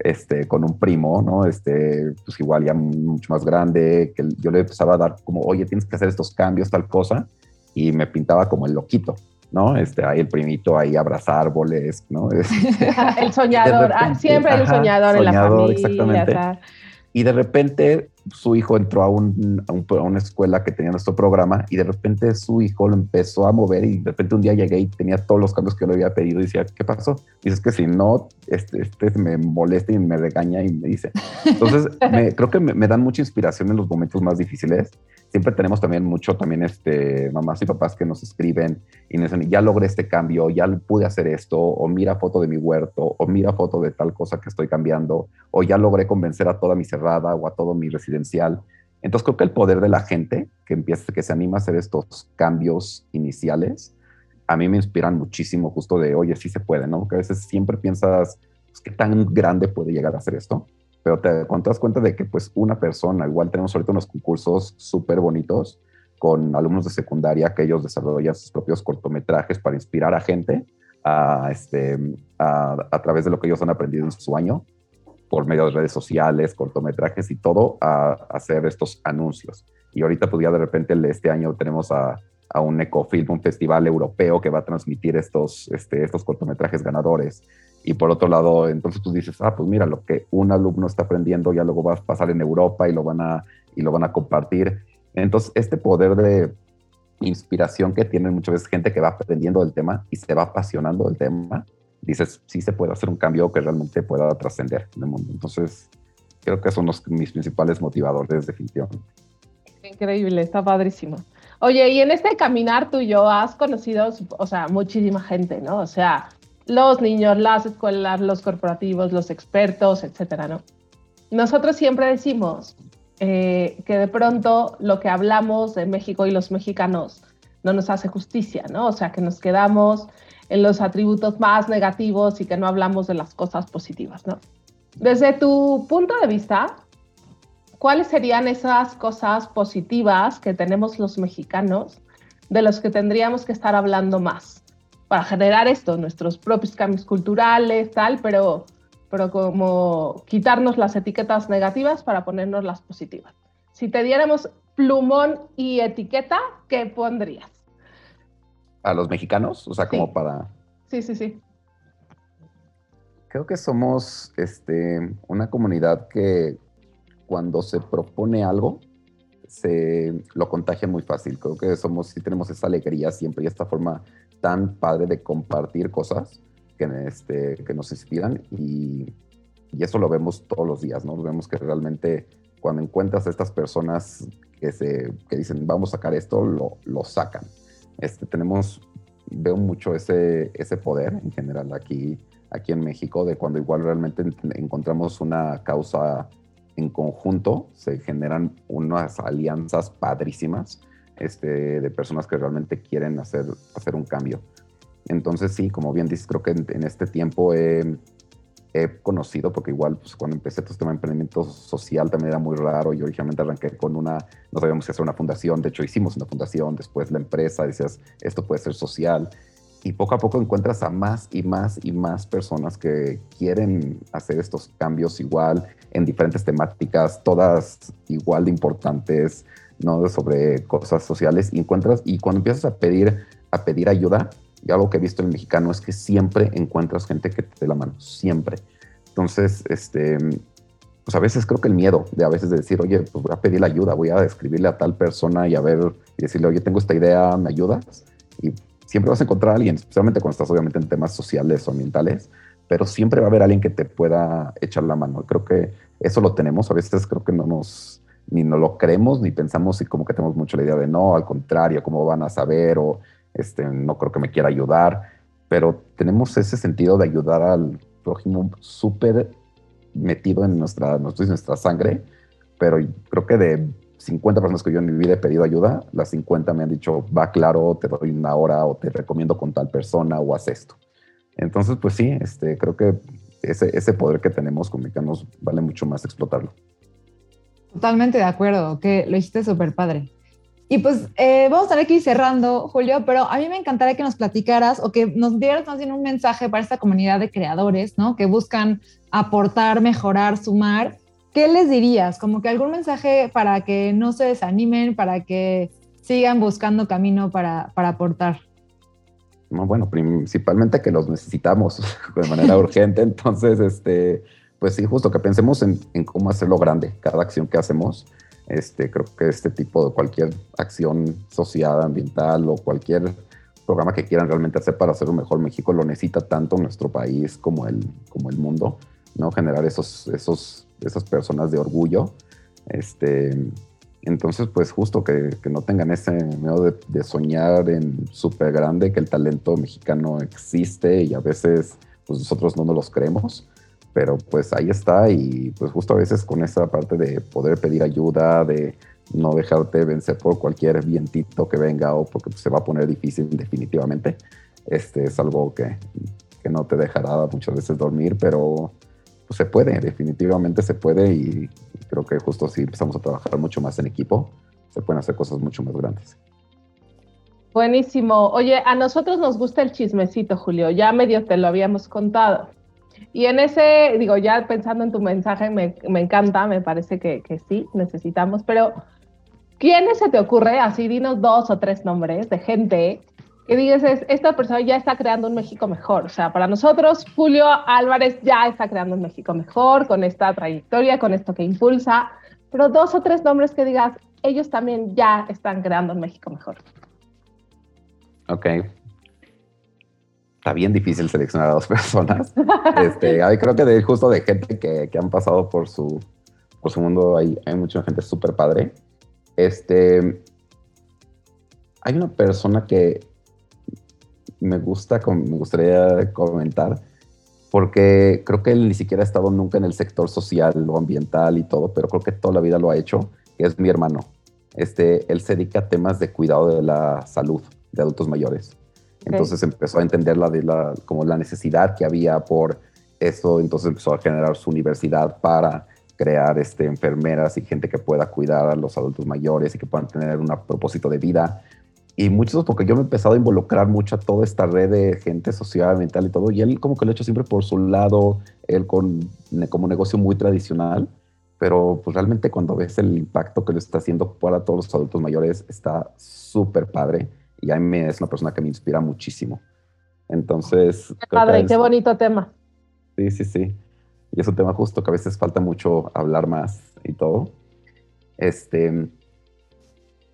este, con un primo, ¿no? Este, pues igual ya mucho más grande, que yo le empezaba a dar como, oye, tienes que hacer estos cambios, tal cosa, y me pintaba como el loquito, ¿no? Este, ahí el primito ahí abraza árboles, ¿no? el soñador, ah, siempre el soñador, en la familia. Exactamente. Y de repente su hijo entró a, un, a, una escuela que tenía nuestro programa y de repente su hijo lo empezó a mover y de repente un día llegué y tenía todos los cambios que yo le había pedido y decía, ¿qué pasó? Y dice, que si no, este, este me molesta y me regaña y me dice. Entonces, creo que me, me, dan mucha inspiración en los momentos más difíciles siempre tenemos también mucho, también este, mamás y papás que nos escriben y nos dicen, ya logré este cambio, ya pude hacer esto, o mira foto de mi huerto, o mira foto de tal cosa que estoy cambiando, o ya logré convencer a toda mi cerrada o a todo mi Entonces creo que el poder de la gente que empieza, que se anima a hacer estos cambios iniciales, a mí me inspiran muchísimo justo de, oye, sí se puede, ¿no? Porque a veces siempre piensas, pues, ¿qué tan grande puede llegar a ser esto? pero te, cuando das cuenta de que pues una persona, igual tenemos ahorita unos concursos súper bonitos con alumnos de secundaria que ellos desarrollan sus propios cortometrajes para inspirar a gente a, este, a través de lo que ellos han aprendido en su año, por medio de redes sociales, cortometrajes y todo, a, hacer estos anuncios. Y ahorita pues ya de repente este año tenemos a, a un Ecofilm, un festival europeo que va a transmitir estos, este, estos cortometrajes ganadores. Y por otro lado, entonces tú dices, ah, pues mira, lo que un alumno está aprendiendo ya luego va a pasar en Europa y lo van a, y lo van a compartir. Entonces, este poder de inspiración que tiene muchas veces gente que va aprendiendo del tema y se va apasionando del tema, dices, sí se puede hacer un cambio que realmente pueda trascender en el mundo. Entonces, creo que son los, mis principales motivadores, definitivamente. Increíble, está padrísimo. Oye, y en este caminar tuyo has conocido, o sea, muchísima gente, ¿no? O sea, los niños, las escuelas, los corporativos, los expertos, etcétera, ¿no? Nosotros siempre decimos eh, que de pronto lo que hablamos de México y los mexicanos no nos hace justicia, ¿no? O sea, que nos quedamos en los atributos más negativos y que no hablamos de las cosas positivas, ¿no? Desde tu punto de vista, ¿cuáles serían esas cosas positivas que tenemos los mexicanos de los que tendríamos que estar hablando más? para generar esto, nuestros propios cambios culturales, tal, pero, pero como quitarnos las etiquetas negativas para ponernos las positivas. Si te diéramos plumón y etiqueta, ¿qué pondrías? ¿A los mexicanos? O sea, como para... Sí, sí, sí. Creo que somos este, una comunidad que cuando se propone algo, se lo contagia muy fácil. Creo que somos, sí tenemos esa alegría siempre y esta forma tan padre de compartir cosas que, este, que nos inspiran y, y, eso lo vemos todos los días, ¿no? Vemos que realmente cuando encuentras a estas personas que, se, que dicen vamos a sacar esto, lo, lo sacan. Este, tenemos, veo mucho ese, ese poder en general aquí, aquí en México, de cuando igual realmente encontramos una causa en conjunto, se generan unas alianzas padrísimas este, de personas que realmente quieren hacer, hacer un cambio. Entonces sí, como bien dices, creo que en, este tiempo he, conocido, porque igual pues, cuando empecé todo este tema de emprendimiento social también era muy raro, yo originalmente arranqué con una, no sabíamos si hacer una fundación, de hecho hicimos una fundación, después la empresa, decías, esto puede ser social, y poco a poco encuentras a más y más y más personas que quieren hacer estos cambios igual en diferentes temáticas, todas igual de importantes, ¿no? Sobre cosas sociales. Y encuentras, y cuando empiezas a pedir, a pedir ayuda, y algo que he visto en el mexicano es que siempre encuentras gente que te dé la mano, siempre. Entonces, este, pues a veces creo que el miedo de a veces de decir, oye, pues voy a pedir la ayuda, voy a escribirle a tal persona y a ver, y decirle, oye, tengo esta idea, ¿me ayudas? Y siempre vas a encontrar a alguien, especialmente cuando estás obviamente en temas sociales o ambientales, pero siempre va a haber alguien que te pueda echar la mano. Creo que eso lo tenemos, a veces creo que no nos, ni no lo creemos, ni pensamos y como que tenemos mucho la idea de no, al contrario, cómo van a saber o este, no creo que me quiera ayudar. pero tenemos ese sentido de ayudar al prójimo súper metido en nuestra, nuestra sangre, pero creo que de 50 personas que yo en mi vida he pedido ayuda, las 50 me han dicho, va claro, te doy una hora o te recomiendo con tal persona o haz esto. Entonces, pues sí, este, creo que ese, poder que tenemos como mexicanos vale mucho más explotarlo. Totalmente de acuerdo, que lo hiciste súper padre. Y pues eh, vamos a estar aquí cerrando, Julio, pero a mí me encantaría que nos platicaras o que nos dieras más bien un mensaje para esta comunidad de creadores, ¿no? Que buscan aportar, mejorar, sumar. ¿Qué les dirías? Como que algún mensaje para que no se desanimen, para que sigan buscando camino para, para aportar. Bueno, principalmente que los necesitamos de manera urgente. Entonces, este, pues sí, justo que pensemos en, en cómo hacerlo grande, cada acción que hacemos este, creo que este tipo de cualquier acción social, ambiental o cualquier programa que quieran realmente hacer para hacer un mejor México lo necesita tanto nuestro país como el, como el mundo, ¿no? Generar esos, esos, esas personas de orgullo. Este, entonces, pues justo que, que no tengan ese miedo de, de soñar en súper grande, que el talento mexicano existe y a veces pues nosotros no nos los creemos pero pues ahí está y pues justo a veces con esa parte de poder pedir ayuda, de no dejarte vencer por cualquier vientito que venga o porque se va a poner difícil definitivamente, este es algo que, que no te dejará muchas veces dormir, pero pues se puede, definitivamente se puede y creo que justo si empezamos a trabajar mucho más en equipo, se pueden hacer cosas mucho más grandes. Buenísimo. Oye, a nosotros nos gusta el chismecito, Julio. Ya medio te lo habíamos contado. Y en ese, digo, ya pensando en tu mensaje, me, me encanta, me parece que, que, sí, necesitamos, pero ¿quiénes se te ocurre? Así, dinos dos o tres nombres de gente que digas, esta persona ya está creando un México mejor. O sea, para nosotros, Julio Álvarez ya está creando un México mejor con esta trayectoria, con esto que impulsa, pero dos o tres nombres que digas, ellos también ya están creando un México mejor. Ok, está bien difícil seleccionar a dos personas. Este, hay, creo que de, justo de gente que, que, han pasado por su, por su mundo hay, hay mucha gente súper padre. Este, hay una persona que me gusta, me gustaría comentar, porque creo que él ni siquiera ha estado nunca en el sector social o ambiental y todo, pero creo que toda la vida lo ha hecho, que es mi hermano. Este, él se dedica a temas de cuidado de la salud de adultos mayores. Entonces empezó a entender la, como la necesidad que había por eso, entonces empezó a generar su universidad para crear este, enfermeras y gente que pueda cuidar a los adultos mayores y que puedan tener un propósito de vida. Y muchos, porque yo me he empezado a involucrar mucho a toda esta red de gente social, mental y todo, y él como que lo ha hecho siempre por su lado, él con, como negocio muy tradicional, pero pues realmente cuando ves el impacto que lo está haciendo para todos los adultos mayores, está súper padre y a mí es una persona que me inspira muchísimo. Entonces... Qué padre, qué bonito tema. Sí, sí, sí. Y es un tema justo que a veces falta mucho hablar más y todo. Este...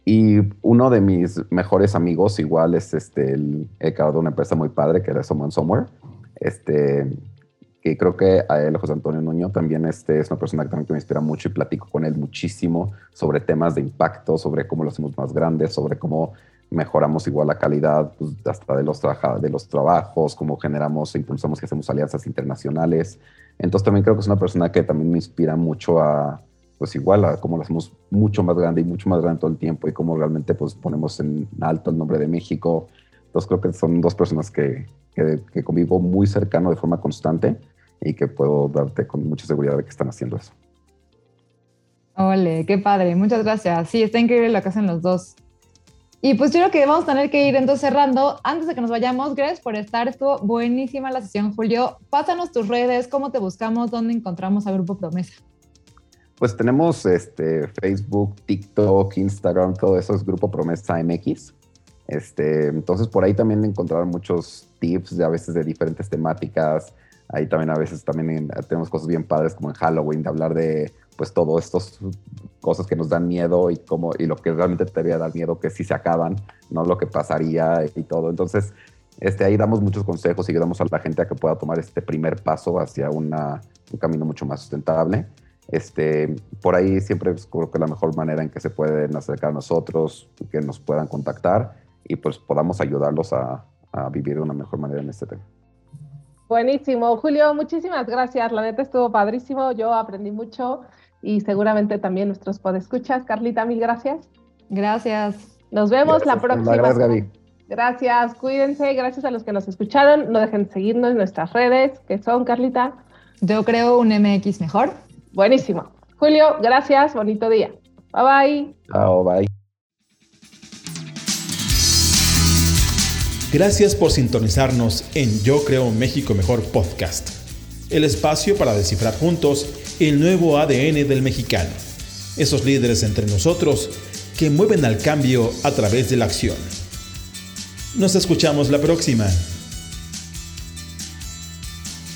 Y uno de mis mejores amigos igual es este, el, he creado una empresa muy padre que era Someone Somewhere. Este, que creo que a él, José Antonio Nuño, también este, es una persona que también me inspira mucho y platico con él muchísimo sobre temas de impacto, sobre cómo lo hacemos más grandes, sobre cómo mejoramos igual la calidad pues, hasta de los, de los trabajos, cómo generamos e impulsamos que hacemos alianzas internacionales. Entonces también creo que es una persona que también me inspira mucho a, pues igual, a cómo lo hacemos mucho más grande y mucho más grande todo el tiempo y cómo realmente pues ponemos en alto el nombre de México. Entonces creo que son dos personas que, que, que convivo muy cercano de forma constante y que puedo darte con mucha seguridad de que están haciendo eso. Ole, qué padre, muchas gracias. Sí, está increíble lo que hacen los dos. Y pues yo creo que vamos a tener que ir entonces cerrando. Antes de que nos vayamos, gracias por estar. Estuvo buenísima la sesión, Julio. Pásanos tus redes, cómo te buscamos, dónde encontramos a Grupo Promesa. Pues tenemos este, Facebook, TikTok, Instagram, todo eso es Grupo Promesa MX. Este, entonces por ahí también encontrarán muchos tips de a veces de diferentes temáticas. Ahí también a veces también tenemos cosas bien padres como en Halloween de hablar de pues todo estas cosas que nos dan miedo y como y lo que realmente te debería dar miedo que si se acaban, no lo que pasaría y todo. Entonces, este, ahí damos muchos consejos y ayudamos a la gente a que pueda tomar este primer paso hacia una, un camino mucho más sustentable. Este, por ahí siempre es creo que la mejor manera en que se pueden acercar a nosotros, que nos puedan contactar y pues podamos ayudarlos a, a vivir de una mejor manera en este tema. Buenísimo. Julio, muchísimas gracias. La neta estuvo padrísimo. Yo aprendí mucho y seguramente también nuestros podescuchas. Carlita, mil gracias. Gracias. Nos vemos la próxima. Gracias, Gaby. Gracias, cuídense, gracias a los que nos escucharon. No dejen de seguirnos en nuestras redes, que son, Carlita. Yo creo un MX mejor. Buenísimo. Julio, gracias, bonito día. Bye bye. Chao, bye. Gracias por sintonizarnos en Yo Creo México Mejor Podcast, el espacio para descifrar juntos el nuevo ADN del mexicano, esos líderes entre nosotros que mueven al cambio a través de la acción. Nos escuchamos la próxima.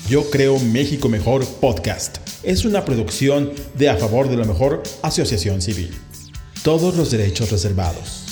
Yo Creo México Mejor Podcast es una producción de A Favor de lo Mejor Asociación Civil. Todos los derechos reservados.